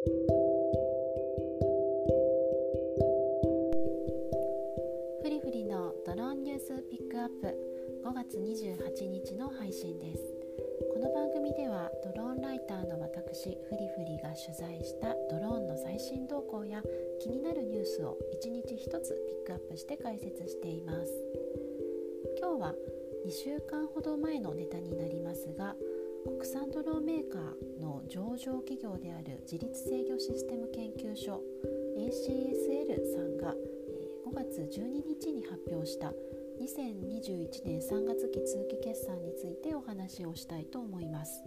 フリフリのドローンニュースピックアップ。5月28日の配信です。この番組ではドローンライターの私フリフリが取材したドローンの最新動向や気になるニュースを1日1つピックアップして解説しています。今日は2週間ほど前のネタになりますが国産ドローメーカーの上場企業である自律制御システム研究所 ACSL さんが5月12日に発表した2021年3月期通期決算についてお話をしたいと思います。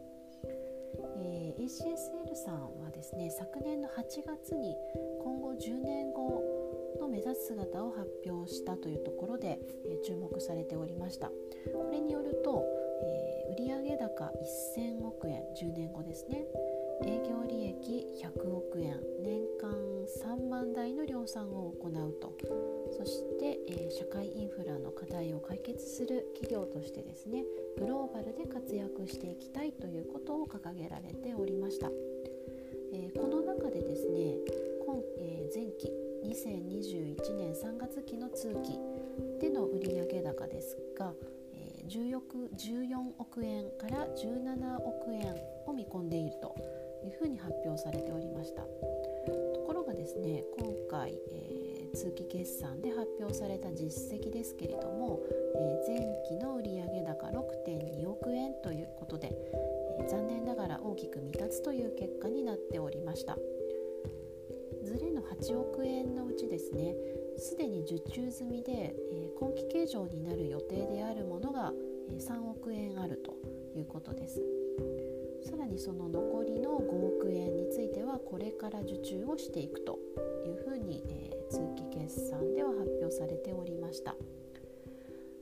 えー、ACSL さんはですね昨年の8月に今後10年後の目指す姿を発表したというところで、えー、注目されておりましたこれによると、えー、売上高1000億円10年後ですね。営業利益100億円年間3万台の量産を行うと。そして、えー、社会インフラの課題を解決する企業としてですねグローバルで活躍していきたいということを掲げられておりました、14, 億円から17億円を見込んでいるというふうに発表されておりました。ところがですね今回、えー、通期決算で発表された実績ですけれども、えー、前期の売上高6.2億円ということで、えー、残念ながら大きく未達という結果になっておりました。ずれの8億円のうちですねすでに受注済みで、え今期計上になる予定であるものが、3億円あるということです。さらにその残りの5億円についてはこれから受注をしていくというふうに、え、通期決算では発表されておりました。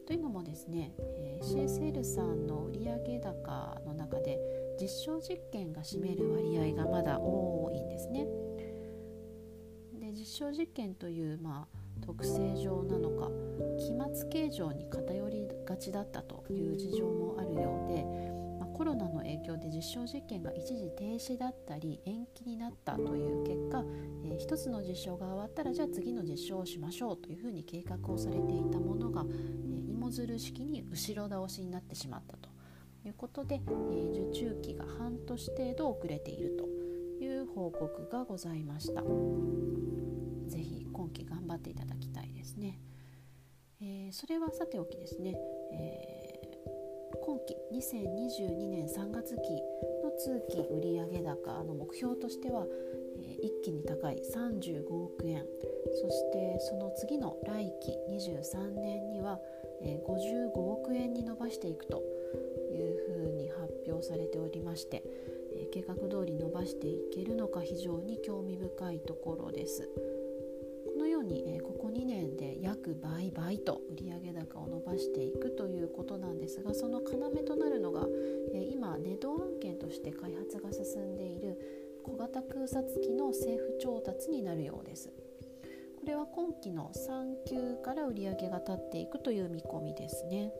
というのもですね、えー、CSL さんの売上高の中で実証実験が占める割合がまだ多いんですね。で実証実験という、まあ、特性上なのか期末計上に偏りがちだったという事情もあるようでコロナの影響で実証実験が一時停止だったり延期になったという結果、えー、一つの実証が終わったらじゃあ次の実証をしましょうというふうに計画をされていたものが、えー、芋づる式に後ろ倒しになってしまったということで、えー、受注期が半年程度遅れているという報告がございました。張っていただきたいですね。えー、それはさておきですね、えー今期2022年3月期の通期売上高の目標としては、えー、一気に高い35億円そしてその次の来期23年には、えー、55億円に伸ばしていくというふうに発表されておりまして、え、計画通り伸ばしていけるのか非常に興味深いところです。ように、えここ2年で約倍倍と売上高を伸ばしていくということなんですがその要となるのが、え今ネド案件として開発が進んでいる小型空撮機の政府調達になるようです。これは今期の3級から売上が立っていくという見込みですね。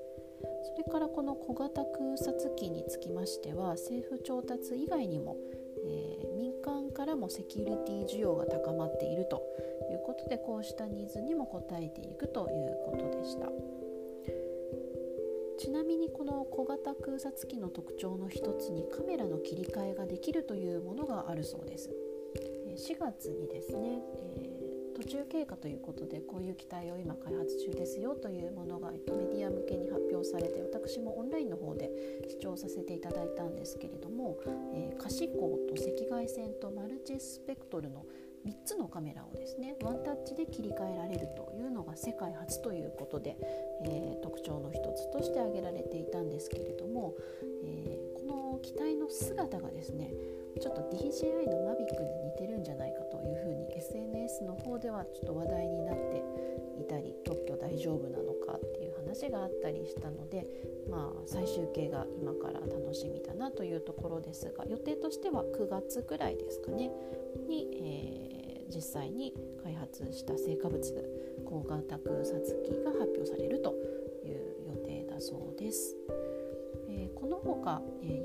それからこの小型空撮機につきましては政府調達以外にも、からもセキュリティ需要が高まっているということでこうしたニーズにも応えていくということでした。ちなみにこの小型空撮機の特徴の一つにカメラの切り替えができるというものがあるそうです。4月にですね、えー、途中経過ということでこういう機体を今開発中ですよというものがメディア向けに発表されて私もオンラインの方で視聴させていただいたんですけれども、えー、可視光と赤外線とマルチスペクトルの3つのカメラをですねワンタッチで切り替えられるというのが世界初ということで、えー、特徴の一つとして挙げられていたんですけれども、えー、この機体の姿がですねちょっと DJI のマビックにの方ではちょっと話題になっていたり特許大丈夫なのかっていう話があったりしたので、まあ、最終形が今から楽しみだなというところですが予定としては9月ぐらいですかねに、えー実際に開発した成果物小型空撮機が発表されるという予定だそうです。えー、この他、えー、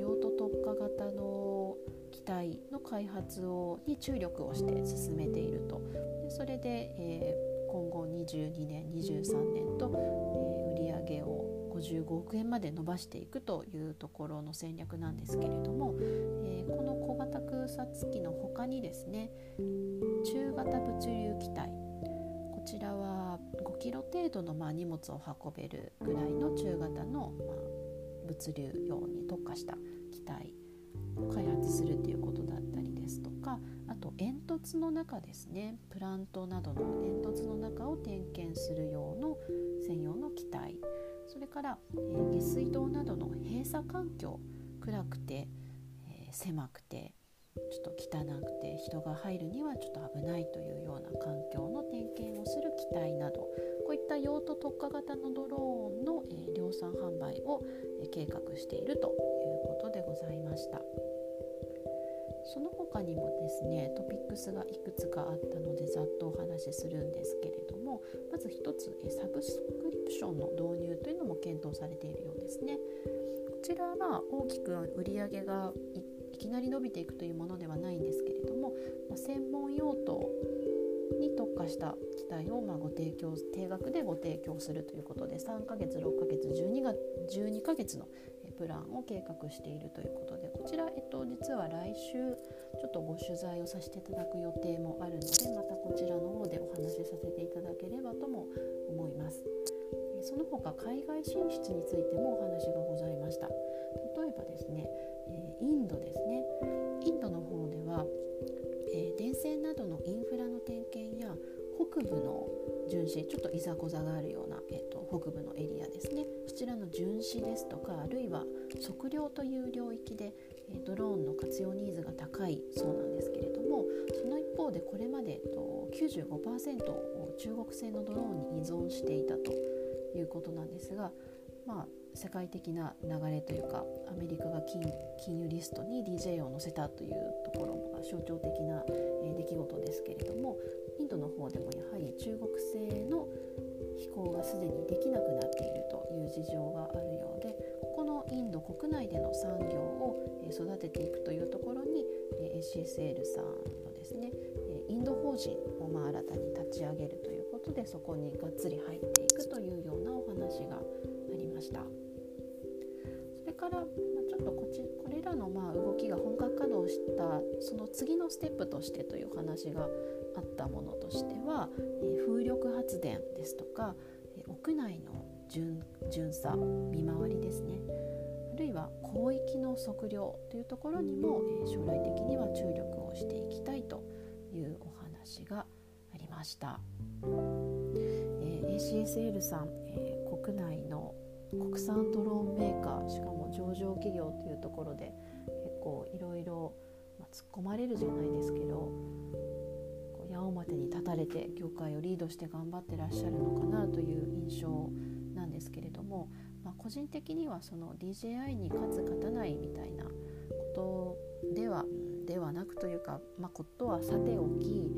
体の開発をに注力をして進めていると。でそれで、えー、今後22年23年と、えー、売上を55億円まで伸ばしていくというところの戦略なんですけれども、えー、この小型空撮機の他にですね中型物流機体こちらは5キロ程度のまあ荷物を運べるぐらいの中型のまあ物流用に特化した機体開発するということだったりですとかあと煙突の中ですねプラントなどの煙突の中を点検する用の専用の機体それから、えー、下水道などの閉鎖環境暗くて、えー、狭くてちょっと汚くて人が入るにはちょっと危ないというような環境の点検をする機体などこういった用途特化型のドローンの、えー、量産販売を、え、計画しているということでございました。その他にもですねトピックスがいくつかあったのでざっとお話しするんですけれどもまず一つサブスクリプションの導入というのも検討されているようですね。こちらは大きく売り上げがいきなり伸びていくというものではないんですけれども、ま、専門用途に特化した機体をまご提供定額でご提供するということで3ヶ月6ヶ月12が12ヶ月のプランを計画しているということでこちら、えっと、実は来週ちょっとご取材をさせていただく予定もあるのでまたこちらの方でお話しさせていただければとも思います。その他海外進出についてもお話がございました。例えばですね、えインドですねインドの方では、え電線などのインフラの点検や北部の巡視ちょっといざこざがあるような、えーと、北部のエリアですねちらの巡視ですとかあるいは測量という領域で、ドローンの活用ニーズが高いそうなんですけれどもその一方でこれまで、95%を中国製のドローンに依存していたということなんですがまあ世界的な流れというかアメリカが金金融リストに DJ を載せたというところが象徴的な、出来事ですけれどもインドの方でもやはり中国製の飛行がすでにできなくなっているという事情があるようでここのインド国内での産業を育てていくというところに ACSL さんのですねインド法人をま新たに立ち上げるということでそこにがっつり入っていくというようなお話がありました。それから、ちょっとこちこれらのまあ動きが本格稼働したその次のステップとしてという話があったものとしては、発電ですとか、屋内の巡巡査見回りですねあるいは広域の測量というところにも、将来的には注力をしていきたいというお話がありました。え、ACSL さん、え、国内の国産ドローンメーカーしかも上場企業というところで結構いろいろ突っ込まれるじゃないですけど矢面に立たれて業界をリードして頑張ってらっしゃるのかなという印象なんですけれども、まあ、個人的にはその DJI に勝つ勝たないみたいなことではではなくというか、まあ、ことはさておき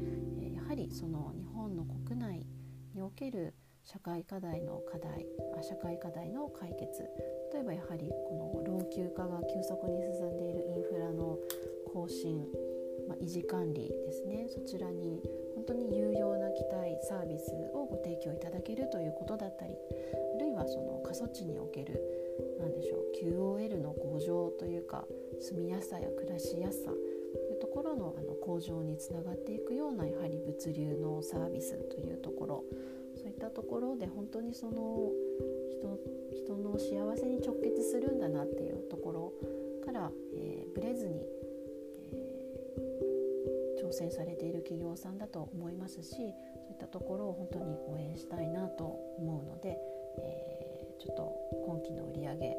やはりその日本の国内における社会課題の課題社会課題の解決例えばやはりこの老朽化が急速に進んでいるインフラの更新まあ、維持管理ですね。そちらに本当に有用な機体サービスをご提供いただけるということだったりあるいはその過疎地における何でしょう QOL の向上というか住みやすさや暮らしやすさというところのあの向上につながっていくようなやはり物流のサービスというところそういったところで本当にその人人の幸せに直結するんだなっていうところから、えー、ブレずに挑戦されている企業さんだと思いますしそういったところを本当に応援したいなと思うので、えー、ちょっと今期の売上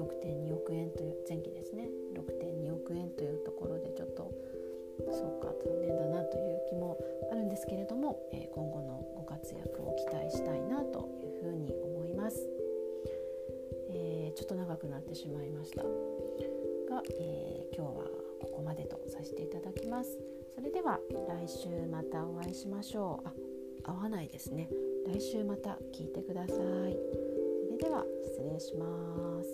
6.2億円という前期ですね6.2億円というところでちょっとそうか残念だなという気もあるんですけれども、えー、今後のご活躍を期待したいなというふうに思います。えー、ちょっと長くなってしまいましたが、えー、今日はここまでとさせていただきます。それでは来週またお会いしましょう。あ合わないですね。来週また聞いてください。それでは失礼します。